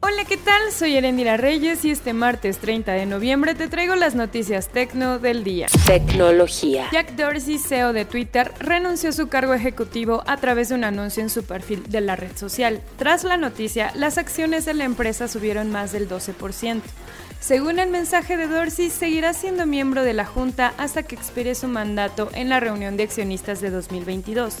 Hola, ¿qué tal? Soy Erendira Reyes y este martes 30 de noviembre te traigo las noticias tecno del día. Tecnología. Jack Dorsey, CEO de Twitter, renunció a su cargo ejecutivo a través de un anuncio en su perfil de la red social. Tras la noticia, las acciones de la empresa subieron más del 12%. Según el mensaje de Dorsey, seguirá siendo miembro de la Junta hasta que expire su mandato en la reunión de accionistas de 2022.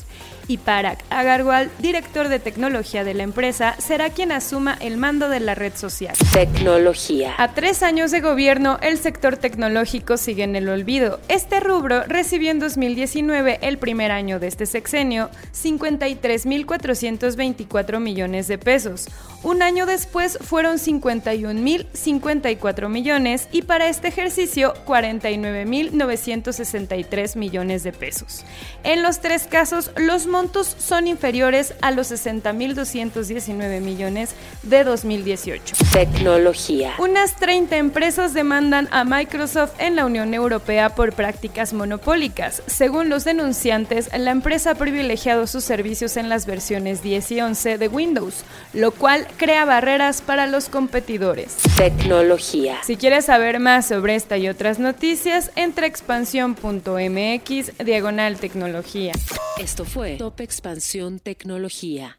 Y Parag Agarwal, director de tecnología de la empresa, será quien asuma el mando de la red social. Tecnología. A tres años de gobierno, el sector tecnológico sigue en el olvido. Este rubro recibió en 2019, el primer año de este sexenio, 53.424 millones de pesos. Un año después fueron 51.054 millones y para este ejercicio 49.963 millones de pesos. En los tres casos, los montos son inferiores a los 60.219 millones de 2018. Tecnología. Unas 30 empresas demandan a Microsoft en la Unión Europea por prácticas monopólicas. Según los denunciantes, la empresa ha privilegiado sus servicios en las versiones 10 y 11 de Windows, lo cual crea barreras para los competidores. Tecnología. Si quieres saber más sobre esta y otras noticias, entra a expansión.mx diagonal tecnología. Esto fue Top Expansión Tecnología.